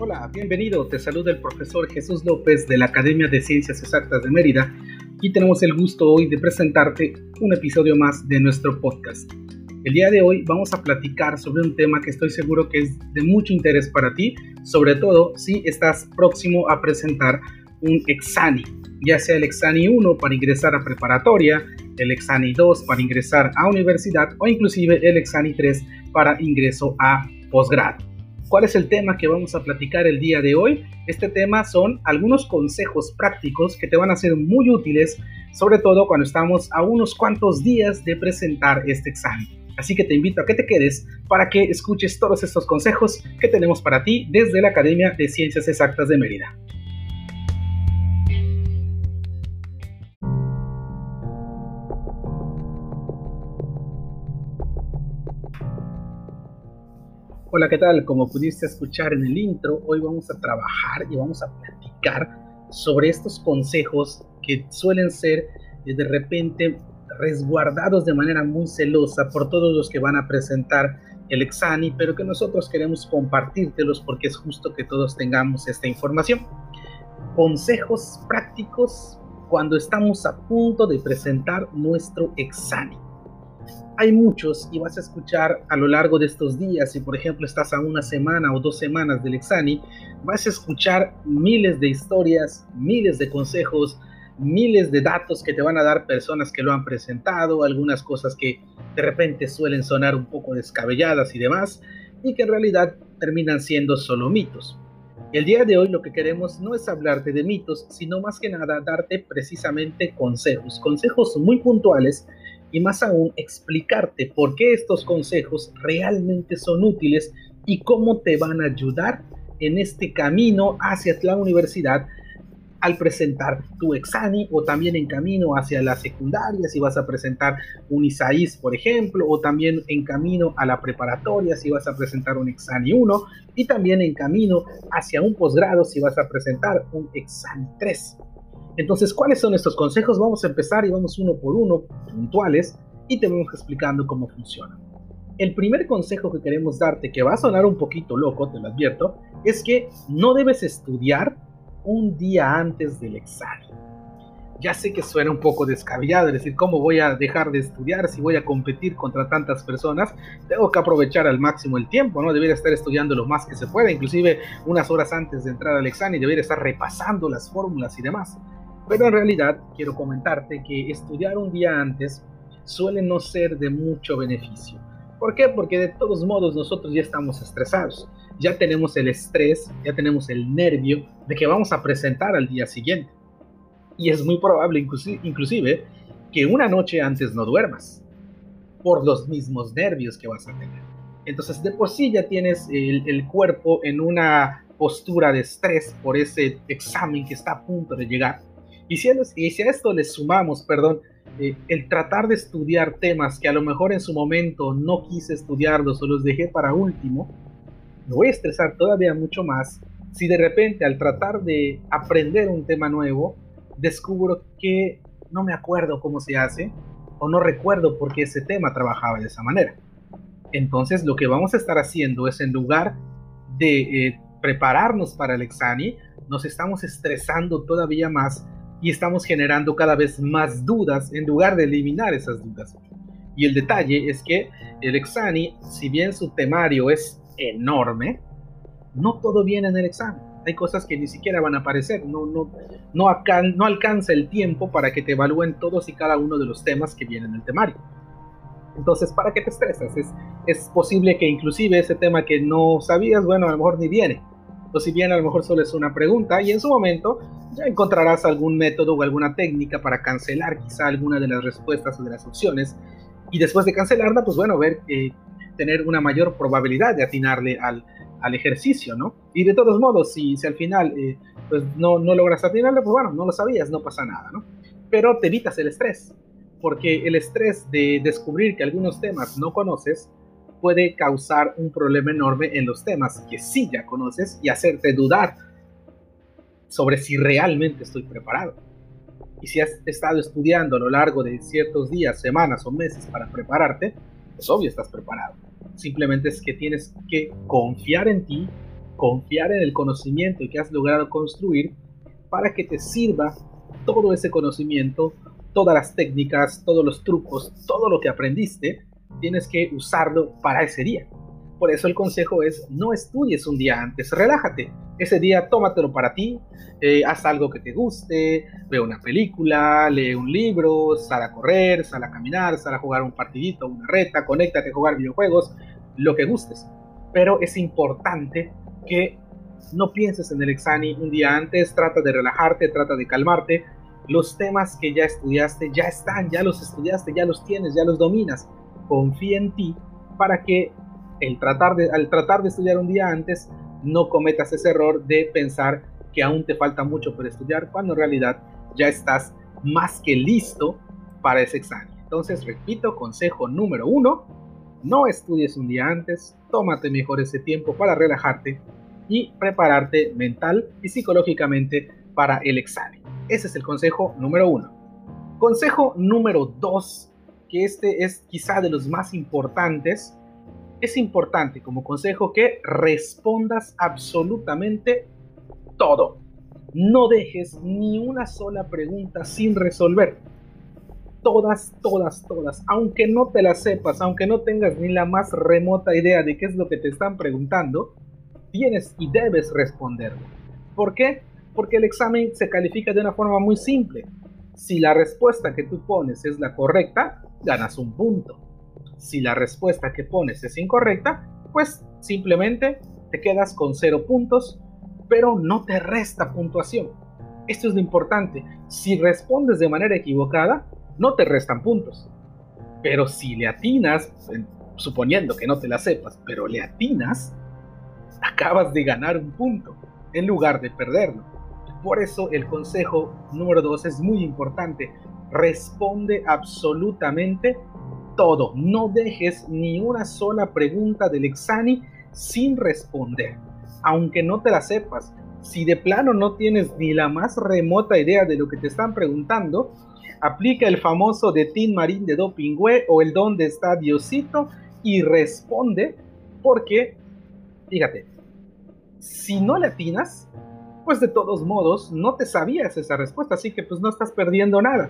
Hola, bienvenido. Te saluda el profesor Jesús López de la Academia de Ciencias Exactas de Mérida y tenemos el gusto hoy de presentarte un episodio más de nuestro podcast. El día de hoy vamos a platicar sobre un tema que estoy seguro que es de mucho interés para ti, sobre todo si estás próximo a presentar un exani, ya sea el exani 1 para ingresar a preparatoria, el exani 2 para ingresar a universidad o inclusive el exani 3 para ingreso a posgrado. ¿Cuál es el tema que vamos a platicar el día de hoy? Este tema son algunos consejos prácticos que te van a ser muy útiles, sobre todo cuando estamos a unos cuantos días de presentar este examen. Así que te invito a que te quedes para que escuches todos estos consejos que tenemos para ti desde la Academia de Ciencias Exactas de Mérida. Hola, ¿qué tal? Como pudiste escuchar en el intro, hoy vamos a trabajar y vamos a platicar sobre estos consejos que suelen ser eh, de repente resguardados de manera muy celosa por todos los que van a presentar el examen, pero que nosotros queremos compartírtelos porque es justo que todos tengamos esta información. Consejos prácticos cuando estamos a punto de presentar nuestro examen hay muchos y vas a escuchar a lo largo de estos días, si por ejemplo estás a una semana o dos semanas del examen, vas a escuchar miles de historias, miles de consejos, miles de datos que te van a dar personas que lo han presentado, algunas cosas que de repente suelen sonar un poco descabelladas y demás, y que en realidad terminan siendo solo mitos. El día de hoy lo que queremos no es hablarte de mitos, sino más que nada darte precisamente consejos, consejos muy puntuales y más aún explicarte por qué estos consejos realmente son útiles y cómo te van a ayudar en este camino hacia la universidad al presentar tu examen o también en camino hacia la secundaria si vas a presentar un ISAIS por ejemplo o también en camino a la preparatoria si vas a presentar un examen 1 y también en camino hacia un posgrado si vas a presentar un examen 3. Entonces, ¿cuáles son estos consejos? Vamos a empezar y vamos uno por uno, puntuales, y te vamos explicando cómo funciona. El primer consejo que queremos darte, que va a sonar un poquito loco, te lo advierto, es que no debes estudiar un día antes del examen. Ya sé que suena un poco descabellado, es decir, ¿cómo voy a dejar de estudiar si voy a competir contra tantas personas? Tengo que aprovechar al máximo el tiempo, ¿no? Debería estar estudiando lo más que se pueda, inclusive unas horas antes de entrar al examen, debería estar repasando las fórmulas y demás. Pero en realidad quiero comentarte que estudiar un día antes suele no ser de mucho beneficio. ¿Por qué? Porque de todos modos nosotros ya estamos estresados, ya tenemos el estrés, ya tenemos el nervio de que vamos a presentar al día siguiente. Y es muy probable inclusive que una noche antes no duermas por los mismos nervios que vas a tener. Entonces de por sí ya tienes el, el cuerpo en una postura de estrés por ese examen que está a punto de llegar y si, a, esto le sumamos, perdón, eh, el tratar de estudiar temas que a lo mejor en su momento no quise estudiarlos o los dejé para último, me voy a estresar todavía mucho más si de repente al tratar de aprender un tema nuevo, descubro que no me acuerdo cómo se hace o no recuerdo por qué ese tema trabajaba de esa manera. Entonces lo que vamos a estar haciendo es en lugar de eh, prepararnos para el examen, nos estamos estresando todavía más y estamos generando cada vez más dudas en lugar de eliminar esas dudas. Y el detalle es que el examen, si bien su temario es enorme, no todo viene en el examen. Hay cosas que ni siquiera van a aparecer, no, no, no, no alcanza el tiempo para que te evalúen todos y cada uno de los temas que vienen en el temario. Entonces, ¿para qué te estresas? Es, es posible que inclusive ese tema que no sabías, bueno, a lo mejor ni viene o si bien a lo mejor solo es una pregunta y en su momento ya encontrarás algún método o alguna técnica para cancelar quizá alguna de las respuestas o de las opciones y después de cancelarla, pues bueno, ver, eh, tener una mayor probabilidad de atinarle al, al, ejercicio, ¿no? Y de todos modos, si, si al final eh, pues no, no logras atinarle, pues bueno, no lo sabías, no pasa nada, ¿no? Pero te evitas el estrés, porque el estrés de descubrir que algunos temas no conoces, puede causar un problema enorme en los temas que sí ya conoces y hacerte dudar sobre si realmente estoy preparado. Y si has estado estudiando a lo largo de ciertos días, semanas o meses para prepararte, pues obvio estás preparado. Simplemente es que tienes que confiar en ti confiar en el conocimiento que has logrado construir para que te sirva todo ese conocimiento, todas las técnicas, todos los trucos, todo lo que aprendiste, tienes que usarlo para ese día. Por eso el consejo es no estudies un día antes, relájate. Ese día tómatelo para ti, eh, haz algo que te guste, ve una película, lee un libro, sal a correr, sal a caminar, sal a jugar un partidito, una reta, conéctate a jugar videojuegos, lo que gustes. Pero es importante que no pienses en el examen un día antes, trata de relajarte, trata de calmarte. Los temas que ya estudiaste ya están, ya los estudiaste, ya los tienes, ya los dominas. Confía en ti para que el al tratar de estudiar un día antes no cometas ese error de pensar que aún te falta mucho por estudiar cuando en realidad ya estás más que listo para ese examen. Entonces, repito, consejo número uno, no estudies un día antes, tómate mejor ese tiempo para relajarte y prepararte mental y psicológicamente para el examen. Ese es el consejo número uno. Consejo número dos, que este es quizá de los más importantes, es importante como consejo que respondas absolutamente todo. No dejes ni una sola pregunta sin resolver. Todas, todas, todas. Aunque no te las sepas, aunque no tengas ni la más remota idea de qué es lo que te están preguntando, tienes y debes responderlo. ¿Por qué? Porque el examen se califica de una forma muy simple. Si la respuesta que tú pones es la correcta, ganas un punto. Si la respuesta que pones es incorrecta, pues simplemente te quedas con cero puntos, pero no te resta puntuación. Esto es lo importante. Si respondes de manera equivocada, no te restan puntos. Pero si le atinas, suponiendo que no te la sepas, pero le atinas, acabas de ganar un punto en lugar de perderlo. Por eso el consejo número dos es muy importante. Responde absolutamente todo. No dejes ni una sola pregunta del examen sin responder, aunque no te la sepas. Si de plano no tienes ni la más remota idea de lo que te están preguntando, aplica el famoso de Tin Marín de Dopingüe o el dónde está Diosito y responde porque, fíjate, si no le atinas, pues de todos modos no te sabías esa respuesta, así que pues no estás perdiendo nada.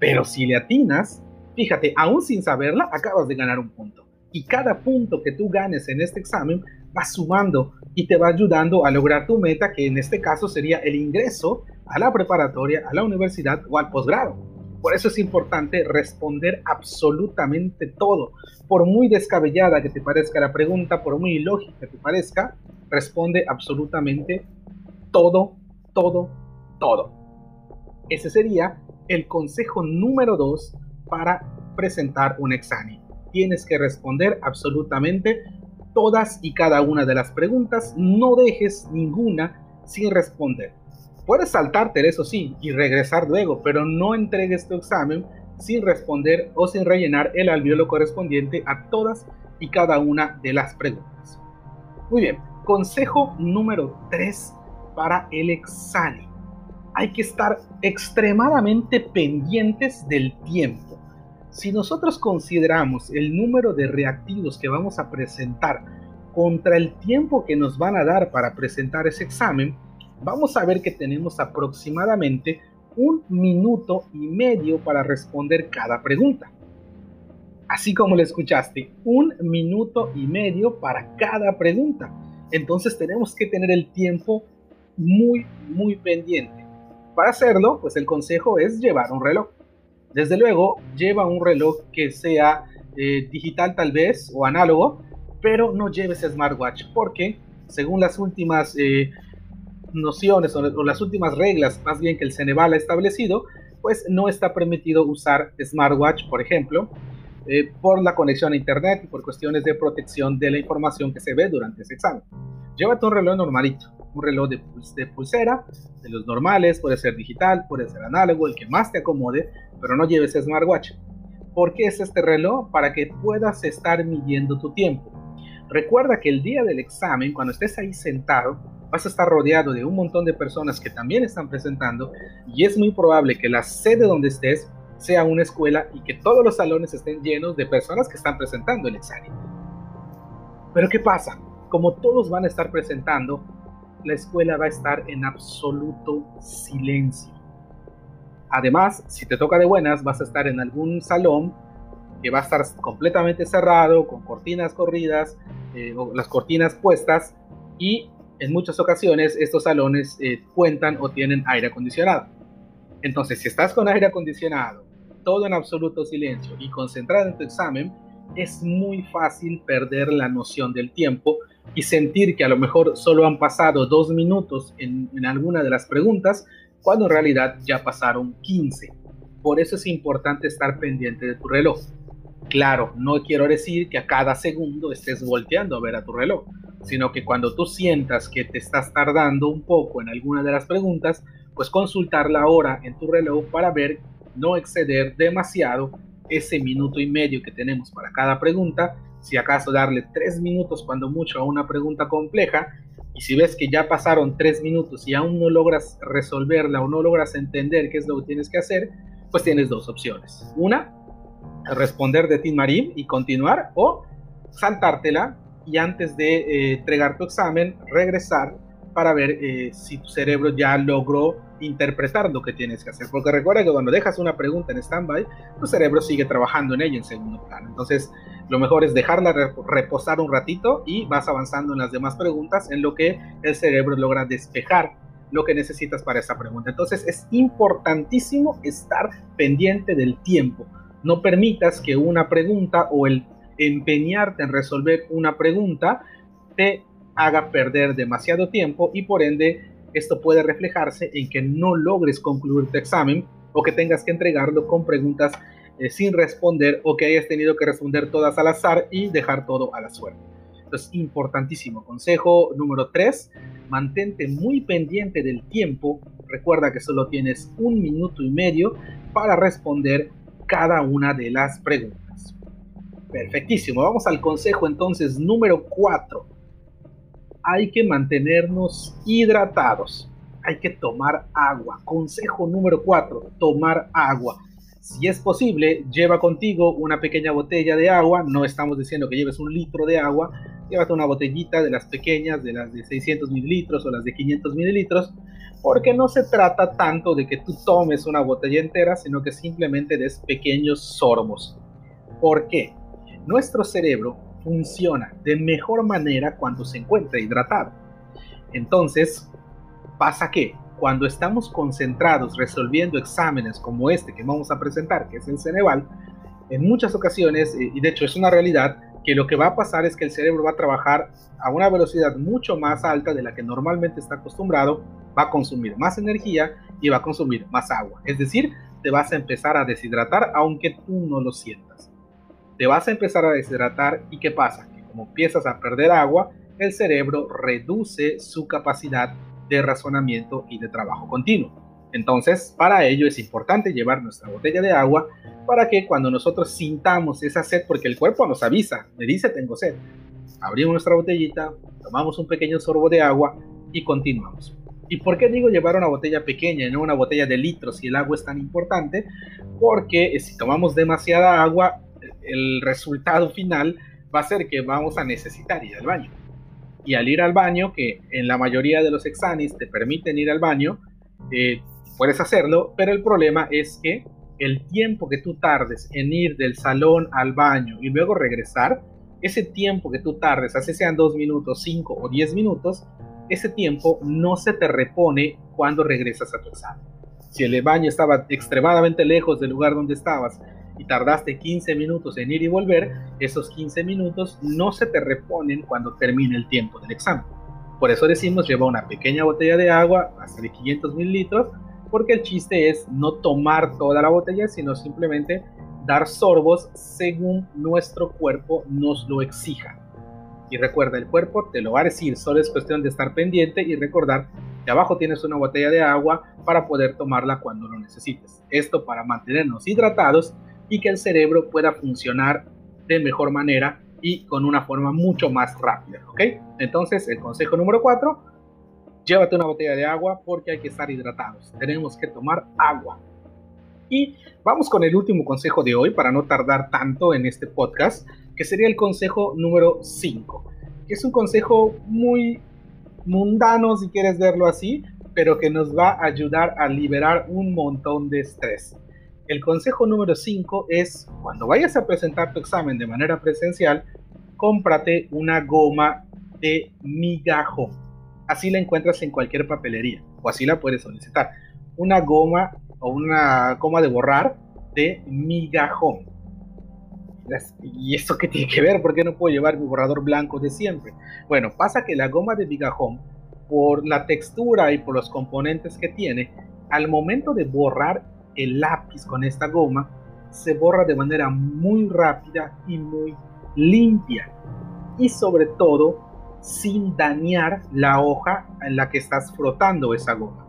Pero si le atinas, Fíjate, aún sin saberla, acabas de ganar un punto. Y cada punto que tú ganes en este examen va sumando y te va ayudando a lograr tu meta, que en este caso sería el ingreso a la preparatoria, a la universidad o al posgrado. Por eso es importante responder absolutamente todo. Por muy descabellada que te parezca la pregunta, por muy ilógica que te parezca, responde absolutamente todo, todo, todo. Ese sería el consejo número dos para presentar un examen. Tienes que responder absolutamente todas y cada una de las preguntas, no dejes ninguna sin responder. Puedes saltarte, eso sí, y regresar luego, pero no entregues tu examen sin responder o sin rellenar el alveolo correspondiente a todas y cada una de las preguntas. Muy bien, consejo número 3 para el examen. Hay que estar extremadamente pendientes del tiempo. Si nosotros consideramos el número de reactivos que vamos a presentar contra el tiempo que nos van a dar para presentar ese examen, vamos a ver que tenemos aproximadamente un minuto y medio para responder cada pregunta. Así como lo escuchaste, un minuto y medio para cada pregunta. Entonces tenemos que tener el tiempo muy, muy pendiente. Para hacerlo, pues el consejo es llevar un reloj. Desde luego, lleva un reloj que sea eh, digital tal vez o análogo, pero no lleves smartwatch porque, según las últimas eh, nociones o, las últimas reglas, más bien que el Ceneval ha establecido, pues no está permitido usar smartwatch, por ejemplo, eh, por la conexión a internet y por cuestiones de protección de la información que se ve durante ese examen. Llévate un reloj normalito, un reloj de, pulsera, de los normales, puede ser digital, puede ser análogo, el que más te acomode, pero no lleves smartwatch. ¿Por qué es este reloj? Para que puedas estar midiendo tu tiempo. Recuerda que el día del examen, cuando estés ahí sentado, vas a estar rodeado de un montón de personas que también están presentando y es muy probable que la sede donde estés sea una escuela y que todos los salones estén llenos de personas que están presentando el examen. Pero ¿qué pasa? como todos van a estar presentando, la escuela va a estar en absoluto silencio. Además, si te toca de buenas, vas a estar en algún salón que va a estar completamente cerrado, con cortinas corridas, eh, las cortinas puestas, y en muchas ocasiones estos salones eh, cuentan o tienen aire acondicionado. Entonces, si estás con aire acondicionado, todo en absoluto silencio y concentrado en tu examen, es muy fácil perder la noción del tiempo y sentir que a lo mejor solo han pasado dos minutos en, en alguna de las preguntas, cuando en realidad ya pasaron 15. Por eso es importante estar pendiente de tu reloj. Claro, no quiero decir que a cada segundo estés volteando a ver a tu reloj, sino que cuando tú sientas que te estás tardando un poco en alguna de las preguntas, pues consultar la hora en tu reloj para ver no exceder demasiado ese minuto y medio que tenemos para cada pregunta, si acaso darle tres minutos cuando mucho a una pregunta compleja, y si ves que ya pasaron tres minutos y aún no logras resolverla o no logras entender qué es lo que tienes que hacer, pues tienes dos opciones. Una, responder de Tim Marín y continuar, o saltártela y antes de eh, entregar tu examen, regresar para ver eh, si tu cerebro ya logró interpretar lo que tienes que hacer. Porque recuerda que cuando dejas una pregunta en stand-by, tu cerebro sigue trabajando en ella en segundo plano. Entonces, lo mejor es dejarla reposar un ratito y vas avanzando en las demás preguntas en lo que el cerebro logra despejar lo que necesitas para esa pregunta. Entonces, es importantísimo estar pendiente del tiempo. No permitas que una pregunta o el empeñarte en resolver una pregunta te haga perder demasiado tiempo y por ende esto puede reflejarse en que no logres concluir tu examen o que tengas que entregarlo con preguntas eh, sin responder o que hayas tenido que responder todas al azar y dejar todo a la suerte. Entonces, importantísimo. Consejo número 3, mantente muy pendiente del tiempo. Recuerda que solo tienes un minuto y medio para responder cada una de las preguntas. Perfectísimo. Vamos al consejo entonces número 4 hay que mantenernos hidratados. Hay que tomar agua. Consejo número 4, tomar agua. Si es posible, lleva contigo una pequeña botella de agua. No estamos diciendo que lleves un litro de agua. Llévate una botellita de las pequeñas, de las de 600 mililitros o las de 500 mililitros, porque no se trata tanto de que tú tomes una botella entera, sino que simplemente des pequeños sorbos. ¿Por qué? Nuestro cerebro funciona de mejor manera cuando se encuentra hidratado. Entonces, pasa que cuando estamos concentrados resolviendo exámenes como este que vamos a presentar, que es el Ceneval, en muchas ocasiones, eh, y de hecho es una realidad, que lo que va a pasar es que el cerebro va a trabajar a una velocidad mucho más alta de la que normalmente está acostumbrado, va a consumir más energía y va a consumir más agua. Es decir, te vas a empezar a deshidratar aunque tú no lo sientas te vas a empezar a deshidratar y ¿qué pasa? Que como empiezas a perder agua, el cerebro reduce su capacidad de razonamiento y de trabajo continuo. Entonces, para ello es importante llevar nuestra botella de agua para que cuando nosotros sintamos esa sed, porque el cuerpo nos avisa, me dice tengo sed, abrimos nuestra botellita, tomamos un pequeño sorbo de agua y continuamos. ¿Y por qué digo llevar una botella pequeña y no una botella de litros si el agua es tan importante? Porque si tomamos demasiada agua, el resultado final va a ser que vamos a necesitar ir al baño. Y al ir al baño, que en la mayoría de los exámenes te permiten ir al baño, eh, puedes hacerlo, pero el problema es que el tiempo que tú tardes en ir del salón al baño y luego regresar, ese tiempo que tú tardes, así sean dos minutos, cinco o diez minutos, ese tiempo no se te repone cuando regresas a tu examen. Si el baño estaba extremadamente lejos del lugar donde estabas y tardaste 15 minutos en ir y volver, esos 15 minutos no se te reponen cuando termine el tiempo del examen. Por eso decimos lleva una pequeña botella de agua, hasta de 500 mililitros, porque el chiste es no tomar toda la botella, sino simplemente dar sorbos según nuestro cuerpo nos lo exija. Y recuerda, el cuerpo te lo va a decir, solo es cuestión de estar pendiente y recordar que abajo tienes una botella de agua para poder tomarla cuando lo necesites. Esto para mantenernos hidratados y que el cerebro pueda funcionar de mejor manera y con una forma mucho más rápida, ¿ok? Entonces, el consejo número 4, llévate una botella de agua porque hay que estar hidratados. Tenemos que tomar agua. Y vamos con el último consejo de hoy para no tardar tanto en este podcast, que sería el consejo número 5, que es un consejo muy mundano, si quieres verlo así, pero que nos va a ayudar a liberar un montón de estrés. El consejo número 5 es, cuando vayas a presentar tu examen de manera presencial, cómprate una goma de migajo. Así la encuentras en cualquier papelería o así la puedes solicitar. Una goma o una goma de borrar de migajón. ¿Y esto qué tiene que ver? ¿Por qué no puedo llevar mi borrador blanco de siempre? Bueno, pasa que la goma de migajón, por la textura y por los componentes que tiene, al momento de borrar el lápiz con esta goma, se borra de manera muy rápida y muy limpia. Y sobre todo, sin dañar la hoja en la que estás frotando esa goma.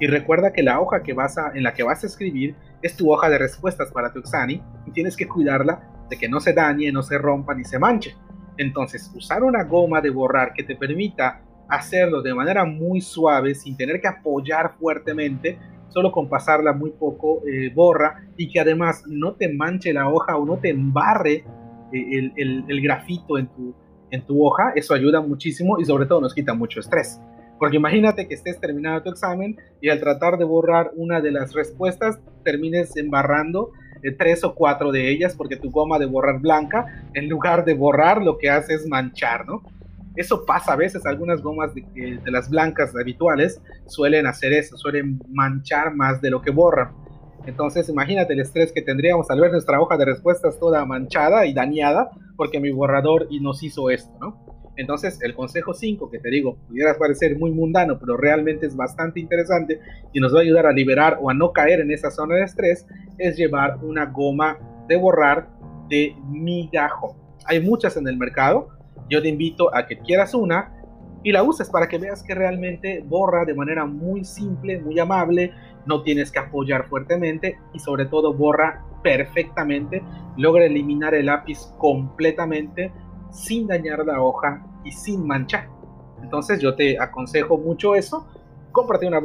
Y recuerda que la hoja que vas a, en la que vas a escribir es tu hoja de respuestas para tu examen y tienes que cuidarla de que no se dañe, no se rompa ni se manche. Entonces, usar una goma de borrar que te permita hacerlo de manera muy suave, sin tener que apoyar fuertemente, solo con pasarla muy poco eh, borra y que además no te manche la hoja o no te embarre eh, el, grafito en tu, en tu hoja, eso ayuda muchísimo y sobre todo nos quita mucho estrés. Porque imagínate que estés terminando tu examen y al tratar de borrar una de las respuestas termines embarrando eh, tres o cuatro de ellas porque tu goma de borrar blanca, en lugar de borrar, lo que hace es manchar, ¿no? Eso pasa a veces, algunas gomas de, de las blancas habituales suelen hacer eso, suelen manchar más de lo que borran. Entonces, imagínate el estrés que tendríamos al ver nuestra hoja de respuestas toda manchada y dañada porque mi borrador y nos hizo esto, ¿no? Entonces, el consejo 5 que te digo, pudiera parecer muy mundano, pero realmente es bastante interesante y nos va a ayudar a liberar o a no caer en esa zona de estrés, es llevar una goma de borrar de migajo. Hay muchas en el mercado. Yo te invito a que quieras una y la uses para que veas que realmente borra de manera muy simple, muy amable, no tienes que apoyar fuertemente y sobre todo borra perfectamente, logra eliminar el lápiz completamente sin dañar la hoja y sin manchar. Entonces yo te aconsejo mucho eso. Cómprate una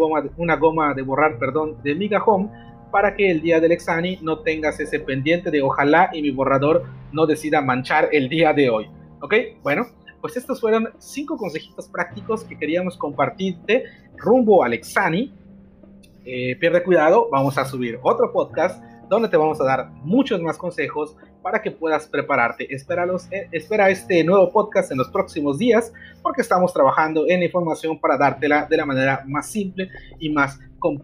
goma, de borrar, perdón, de Miga Home para que el día del examen no tengas ese pendiente de ojalá y mi borrador no decida manchar el día de hoy. ¿Ok? Bueno, pues estos fueron cinco consejitos prácticos que queríamos compartirte rumbo al examen. Eh, pierde cuidado, vamos a subir otro podcast donde te vamos a dar muchos más consejos para que puedas prepararte. Espéralos, eh, espera este nuevo podcast en los próximos días porque estamos trabajando en información para dártela de la manera más simple y más,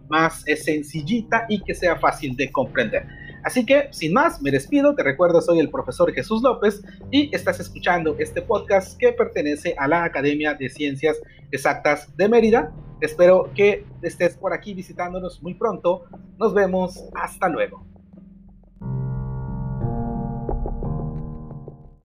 más eh, sencillita y que sea fácil de comprender. Así que, sin más, me despido. Te recuerdo, soy el profesor Jesús López y estás escuchando este podcast que pertenece a la Academia de Ciencias Exactas de Mérida. Espero que estés por aquí visitándonos muy pronto. Nos vemos. Hasta luego.